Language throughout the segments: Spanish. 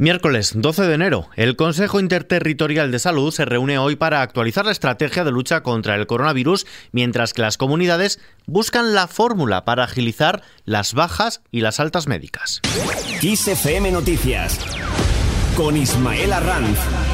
Miércoles 12 de enero, el Consejo Interterritorial de Salud se reúne hoy para actualizar la estrategia de lucha contra el coronavirus, mientras que las comunidades buscan la fórmula para agilizar las bajas y las altas médicas. Noticias con Ismael Arranz.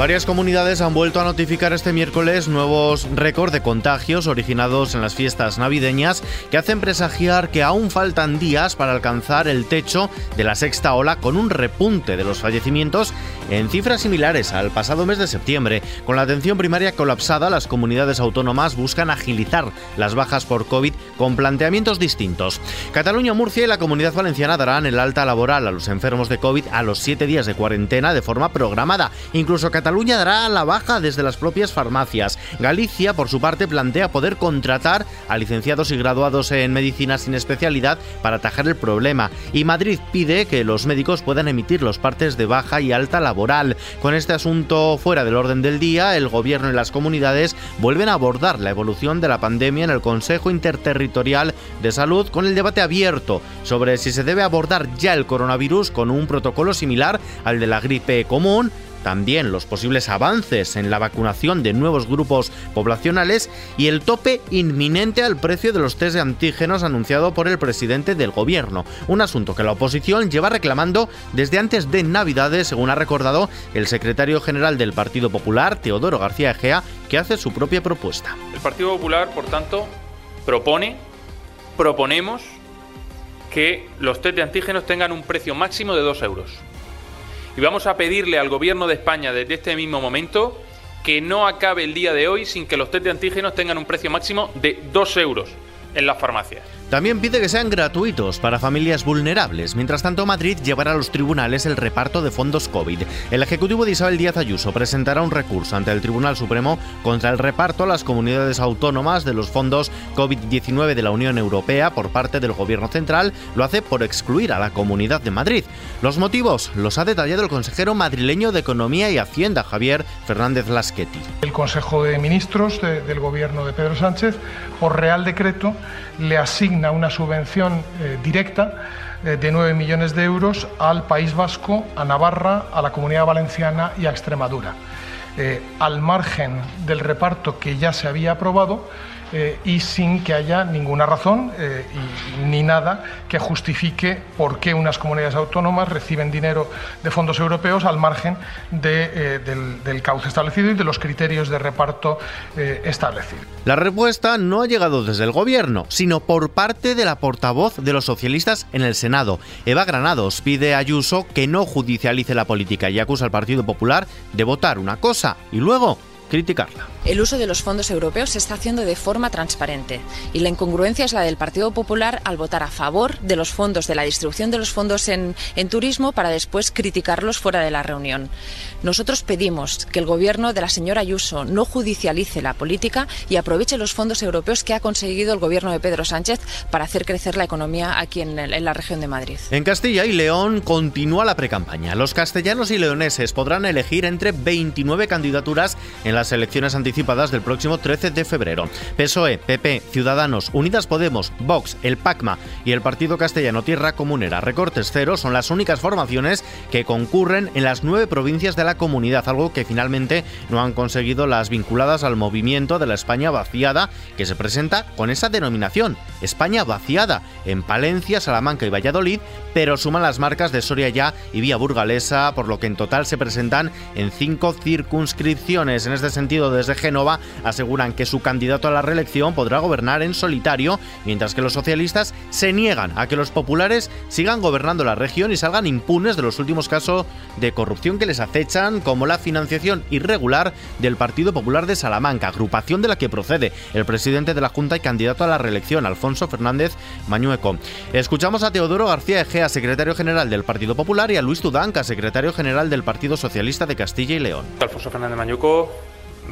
Varias comunidades han vuelto a notificar este miércoles nuevos récords de contagios originados en las fiestas navideñas que hacen presagiar que aún faltan días para alcanzar el techo de la sexta ola con un repunte de los fallecimientos en cifras similares al pasado mes de septiembre. Con la atención primaria colapsada, las comunidades autónomas buscan agilizar las bajas por COVID con planteamientos distintos. Cataluña, Murcia y la Comunidad Valenciana darán el alta laboral a los enfermos de COVID a los siete días de cuarentena de forma programada. Incluso Cataluña Cataluña dará la baja desde las propias farmacias. Galicia, por su parte, plantea poder contratar a licenciados y graduados en medicina sin especialidad para atajar el problema. Y Madrid pide que los médicos puedan emitir los partes de baja y alta laboral. Con este asunto fuera del orden del día, el gobierno y las comunidades vuelven a abordar la evolución de la pandemia en el Consejo Interterritorial de Salud con el debate abierto sobre si se debe abordar ya el coronavirus con un protocolo similar al de la gripe común también los posibles avances en la vacunación de nuevos grupos poblacionales y el tope inminente al precio de los test de antígenos anunciado por el presidente del gobierno, un asunto que la oposición lleva reclamando desde antes de Navidades, según ha recordado el secretario general del Partido Popular, Teodoro García Egea, que hace su propia propuesta. El Partido Popular, por tanto, propone, proponemos que los test de antígenos tengan un precio máximo de 2 euros y vamos a pedirle al Gobierno de España desde este mismo momento que no acabe el día de hoy sin que los test de antígenos tengan un precio máximo de 2 euros en las farmacias. También pide que sean gratuitos para familias vulnerables. Mientras tanto, Madrid llevará a los tribunales el reparto de fondos COVID. El Ejecutivo de Isabel Díaz Ayuso presentará un recurso ante el Tribunal Supremo contra el reparto a las comunidades autónomas de los fondos COVID-19 de la Unión Europea por parte del Gobierno central. Lo hace por excluir a la Comunidad de Madrid. Los motivos los ha detallado el consejero madrileño de Economía y Hacienda, Javier Fernández Laschetti. El Consejo de Ministros del Gobierno de Pedro Sánchez, por Real Decreto, le asigna una subvención eh, directa eh, de 9 millones de euros al País Vasco, a Navarra, a la Comunidad Valenciana y a Extremadura. Eh, al margen del reparto que ya se había aprobado, eh, y sin que haya ninguna razón eh, ni nada que justifique por qué unas comunidades autónomas reciben dinero de fondos europeos al margen eh, del, del, cauce establecido y de los criterios de reparto establecidos. La respuesta no ha llegado desde el Gobierno, sino por parte de la portavoz de los socialistas en el Senado. Eva Granados pide a Ayuso que no judicialice la política y acusa al Partido Popular de votar una cosa y luego criticarla. El uso de los fondos europeos se está haciendo de forma transparente y la incongruencia es la del Partido Popular al votar a favor de los fondos, de la distribución de los fondos en, en turismo para después criticarlos fuera de la reunión. Nosotros pedimos que el gobierno de la señora Ayuso no judicialice la política y aproveche los fondos europeos que ha conseguido el gobierno de Pedro Sánchez para hacer crecer la economía aquí en, en la región de Madrid. En Castilla y León continúa la precampaña. Los castellanos y leoneses podrán elegir entre 29 candidaturas en las elecciones anticipadas del próximo 13 de febrero. PSOE, PP, Ciudadanos, Unidas Podemos, Vox, el PACMA y el Partido Castellano Tierra Comunera Recortes Cero son las únicas formaciones que concurren en las nueve provincias de la comunidad, algo que finalmente no han conseguido las vinculadas al movimiento de la España vaciada que se presenta con esa denominación, España vaciada, en Palencia, Salamanca y Valladolid, pero suman las marcas de Soria Ya y Vía Burgalesa, por lo que en total se presentan en cinco circunscripciones. En este sentido, desde Génova aseguran que su candidato a la reelección podrá gobernar en solitario, mientras que los socialistas se niegan a que los populares sigan gobernando la región y salgan impunes de los últimos casos de corrupción que les acechan, como la financiación irregular del Partido Popular de Salamanca, agrupación de la que procede el presidente de la Junta y candidato a la reelección, Alfonso Fernández Mañueco. Escuchamos a Teodoro García Egea, secretario general del Partido Popular, y a Luis Tudanca, secretario general del Partido Socialista de Castilla y León. Alfonso Fernández Mañueco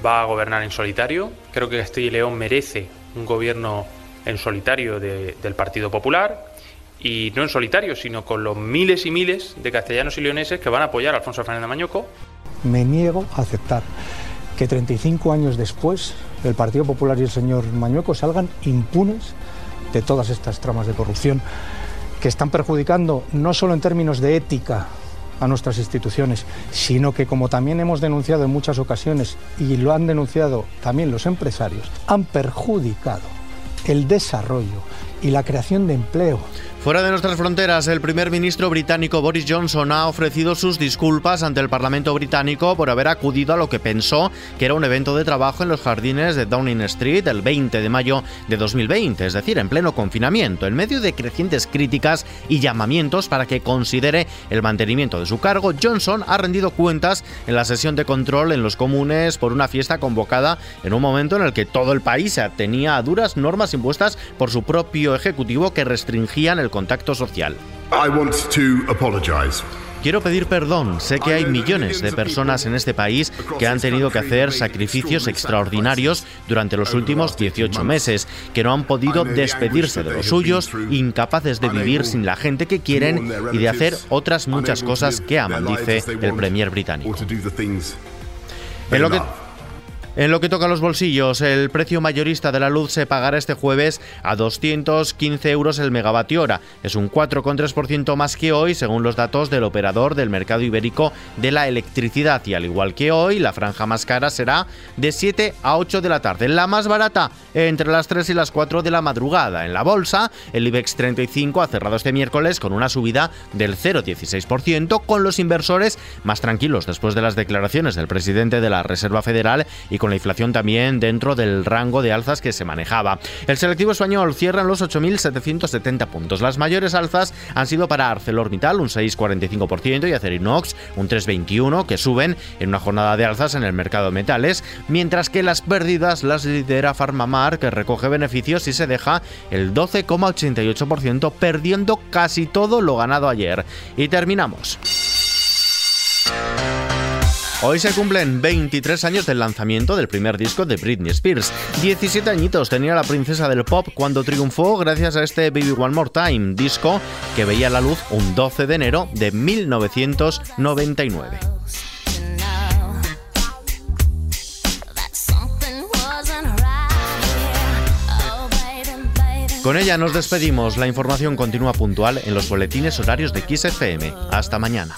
va a gobernar en solitario. Creo que Castilla y León merece un gobierno en solitario de, del Partido Popular y no en solitario, sino con los miles y miles de castellanos y leoneses que van a apoyar a Alfonso Fernández Mañoco. Me niego a aceptar que 35 años después el Partido Popular y el señor Mañueco salgan impunes de todas estas tramas de corrupción que están perjudicando no solo en términos de ética a nuestras instituciones, sino que como también hemos denunciado en muchas ocasiones y lo han denunciado también los empresarios, han perjudicado el desarrollo y la creación de empleo Fuera de nuestras fronteras, el primer ministro británico Boris Johnson ha ofrecido sus disculpas ante el Parlamento británico por haber acudido a lo que pensó que era un evento de trabajo en los jardines de Downing Street el 20 de mayo de 2020, es decir, en pleno confinamiento, en medio de crecientes críticas y llamamientos para que considere el mantenimiento de su cargo. Johnson ha rendido cuentas en la sesión de control en los comunes por una fiesta convocada en un momento en el que todo el país tenía a duras normas impuestas por su propio ejecutivo que restringían el contacto social. Quiero pedir perdón. Sé que hay millones de personas en este país que han tenido que hacer sacrificios extraordinarios durante los últimos 18 meses, que no han podido despedirse de los suyos, incapaces de vivir sin la gente que quieren y de hacer otras muchas cosas que aman, dice el premier británico. En lo que en lo que toca a los bolsillos, el precio mayorista de la luz se pagará este jueves a 215 euros el megavatio hora. Es un 4,3% más que hoy, según los datos del operador del mercado ibérico de la electricidad. Y al igual que hoy, la franja más cara será de 7 a 8 de la tarde. La más barata entre las 3 y las 4 de la madrugada. En la bolsa, el IBEX 35 ha cerrado este miércoles con una subida del 0,16%, con los inversores más tranquilos después de las declaraciones del presidente de la Reserva Federal y la inflación también dentro del rango de alzas que se manejaba. El selectivo español cierra en los 8.770 puntos. Las mayores alzas han sido para ArcelorMittal, un 6,45%, y Acerinox, un 3,21%, que suben en una jornada de alzas en el mercado de metales, mientras que las pérdidas las lidera Farmamar, que recoge beneficios y se deja el 12,88%, perdiendo casi todo lo ganado ayer. Y terminamos. Hoy se cumplen 23 años del lanzamiento del primer disco de Britney Spears. 17 añitos tenía la princesa del pop cuando triunfó gracias a este Baby One More Time, disco que veía la luz un 12 de enero de 1999. Con ella nos despedimos. La información continúa puntual en los boletines horarios de XFM. Hasta mañana.